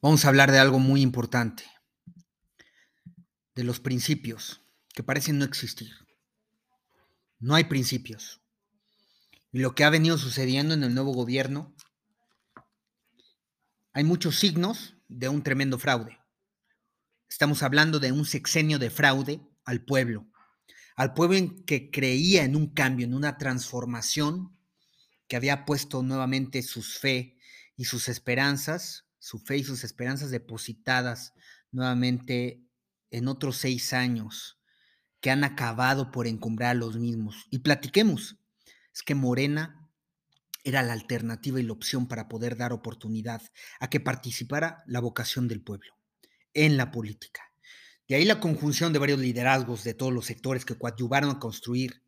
Vamos a hablar de algo muy importante, de los principios que parecen no existir. No hay principios. Y lo que ha venido sucediendo en el nuevo gobierno, hay muchos signos de un tremendo fraude. Estamos hablando de un sexenio de fraude al pueblo, al pueblo en que creía en un cambio, en una transformación, que había puesto nuevamente sus fe y sus esperanzas, su fe y sus esperanzas depositadas nuevamente en otros seis años que han acabado por encumbrar a los mismos. Y platiquemos, es que Morena era la alternativa y la opción para poder dar oportunidad a que participara la vocación del pueblo en la política. De ahí la conjunción de varios liderazgos de todos los sectores que coadyuvaron a construir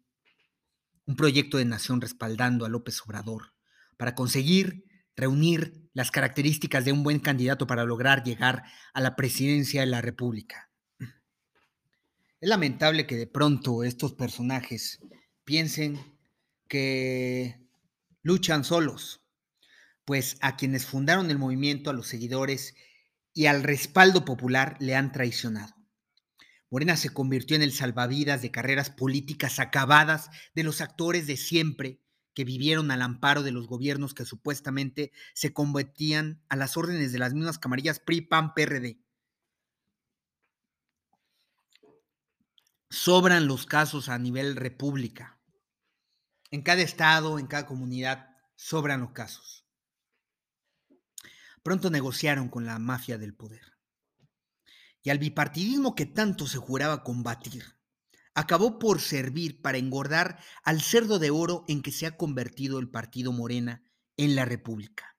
un proyecto de nación respaldando a López Obrador para conseguir reunir las características de un buen candidato para lograr llegar a la presidencia de la República. Es lamentable que de pronto estos personajes piensen que luchan solos, pues a quienes fundaron el movimiento, a los seguidores y al respaldo popular le han traicionado. Morena se convirtió en el salvavidas de carreras políticas acabadas de los actores de siempre que vivieron al amparo de los gobiernos que supuestamente se convertían a las órdenes de las mismas camarillas PRI, PAN, PRD. Sobran los casos a nivel república. En cada estado, en cada comunidad, sobran los casos. Pronto negociaron con la mafia del poder. Y al bipartidismo que tanto se juraba combatir, acabó por servir para engordar al cerdo de oro en que se ha convertido el partido Morena en la República.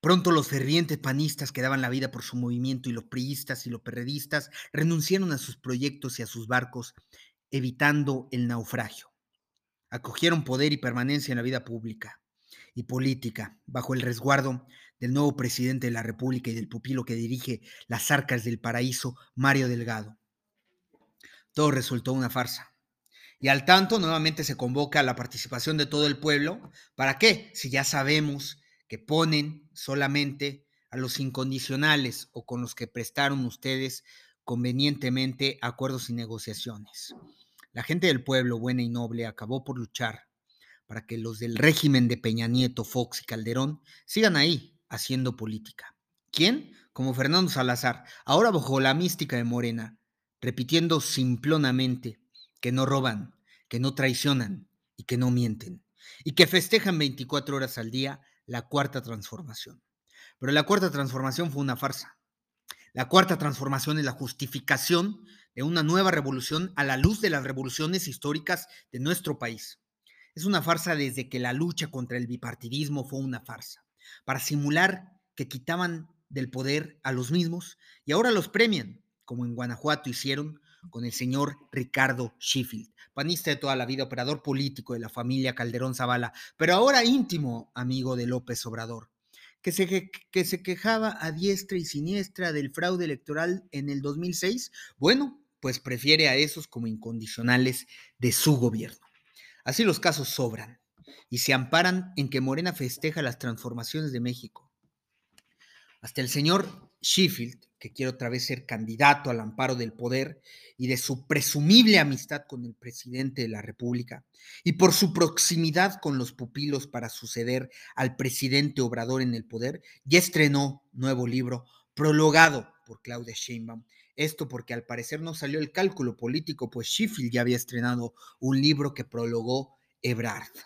Pronto los fervientes panistas que daban la vida por su movimiento y los priistas y los perredistas renunciaron a sus proyectos y a sus barcos, evitando el naufragio. Acogieron poder y permanencia en la vida pública y política bajo el resguardo del nuevo presidente de la República y del pupilo que dirige las arcas del paraíso, Mario Delgado todo resultó una farsa. Y al tanto, nuevamente se convoca a la participación de todo el pueblo. ¿Para qué? Si ya sabemos que ponen solamente a los incondicionales o con los que prestaron ustedes convenientemente acuerdos y negociaciones. La gente del pueblo, buena y noble, acabó por luchar para que los del régimen de Peña Nieto, Fox y Calderón sigan ahí haciendo política. ¿Quién? Como Fernando Salazar, ahora bajo la mística de Morena, repitiendo simplonamente que no roban, que no traicionan y que no mienten, y que festejan 24 horas al día la cuarta transformación. Pero la cuarta transformación fue una farsa. La cuarta transformación es la justificación de una nueva revolución a la luz de las revoluciones históricas de nuestro país. Es una farsa desde que la lucha contra el bipartidismo fue una farsa, para simular que quitaban del poder a los mismos y ahora los premian como en Guanajuato hicieron con el señor Ricardo Sheffield, panista de toda la vida, operador político de la familia Calderón Zavala, pero ahora íntimo amigo de López Obrador, que se, que se quejaba a diestra y siniestra del fraude electoral en el 2006. Bueno, pues prefiere a esos como incondicionales de su gobierno. Así los casos sobran y se amparan en que Morena festeja las transformaciones de México. Hasta el señor Sheffield, que quiere otra vez ser candidato al amparo del poder y de su presumible amistad con el presidente de la República, y por su proximidad con los pupilos para suceder al presidente Obrador en el poder, ya estrenó nuevo libro prologado por Claudia Sheinbaum. Esto porque al parecer no salió el cálculo político, pues Sheffield ya había estrenado un libro que prologó Ebrard.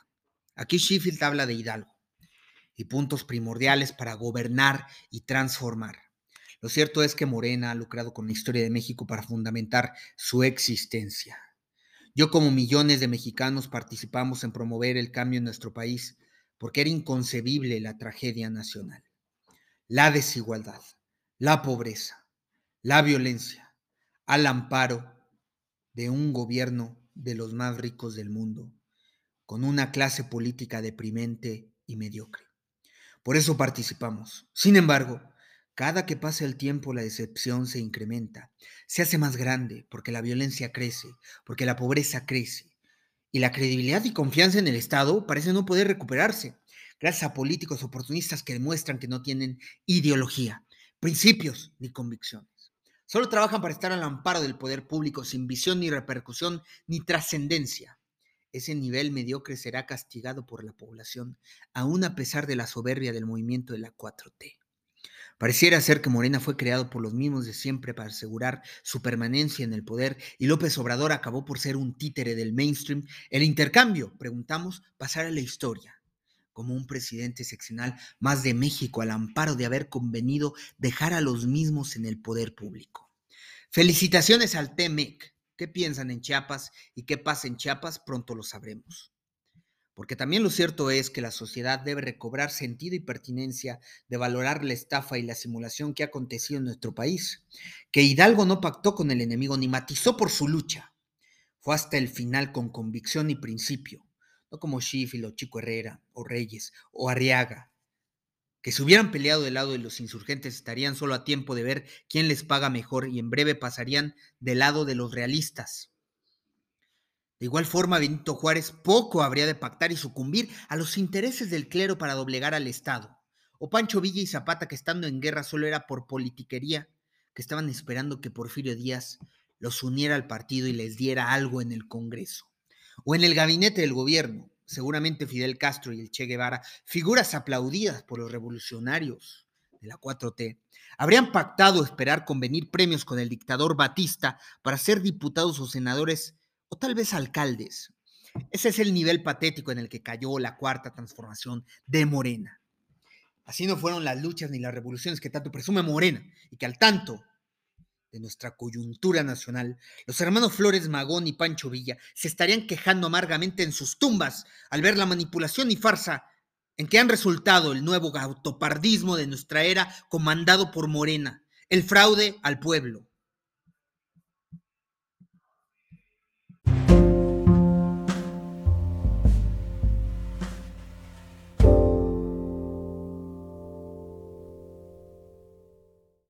Aquí Sheffield habla de Hidalgo y puntos primordiales para gobernar y transformar. Lo cierto es que Morena ha lucrado con la historia de México para fundamentar su existencia. Yo como millones de mexicanos participamos en promover el cambio en nuestro país porque era inconcebible la tragedia nacional. La desigualdad, la pobreza, la violencia, al amparo de un gobierno de los más ricos del mundo, con una clase política deprimente y mediocre. Por eso participamos. Sin embargo, cada que pasa el tiempo la decepción se incrementa, se hace más grande porque la violencia crece, porque la pobreza crece y la credibilidad y confianza en el Estado parece no poder recuperarse, gracias a políticos oportunistas que demuestran que no tienen ideología, principios ni convicciones. Solo trabajan para estar al amparo del poder público sin visión ni repercusión ni trascendencia. Ese nivel mediocre será castigado por la población, aún a pesar de la soberbia del movimiento de la 4T. Pareciera ser que Morena fue creado por los mismos de siempre para asegurar su permanencia en el poder y López Obrador acabó por ser un títere del mainstream. El intercambio, preguntamos, pasará a la historia como un presidente seccional más de México al amparo de haber convenido dejar a los mismos en el poder público. Felicitaciones al TEMEC. ¿Qué piensan en Chiapas y qué pasa en Chiapas? Pronto lo sabremos. Porque también lo cierto es que la sociedad debe recobrar sentido y pertinencia de valorar la estafa y la simulación que ha acontecido en nuestro país, que Hidalgo no pactó con el enemigo ni matizó por su lucha. Fue hasta el final con convicción y principio no como Sheffield o Chico Herrera o Reyes o Arriaga, que si hubieran peleado del lado de los insurgentes estarían solo a tiempo de ver quién les paga mejor y en breve pasarían del lado de los realistas. De igual forma, Benito Juárez poco habría de pactar y sucumbir a los intereses del clero para doblegar al Estado. O Pancho Villa y Zapata, que estando en guerra solo era por politiquería, que estaban esperando que Porfirio Díaz los uniera al partido y les diera algo en el Congreso o en el gabinete del gobierno, seguramente Fidel Castro y el Che Guevara, figuras aplaudidas por los revolucionarios de la 4T, habrían pactado esperar convenir premios con el dictador Batista para ser diputados o senadores o tal vez alcaldes. Ese es el nivel patético en el que cayó la cuarta transformación de Morena. Así no fueron las luchas ni las revoluciones que tanto presume Morena y que al tanto de nuestra coyuntura nacional, los hermanos Flores Magón y Pancho Villa se estarían quejando amargamente en sus tumbas al ver la manipulación y farsa en que han resultado el nuevo autopardismo de nuestra era comandado por Morena, el fraude al pueblo.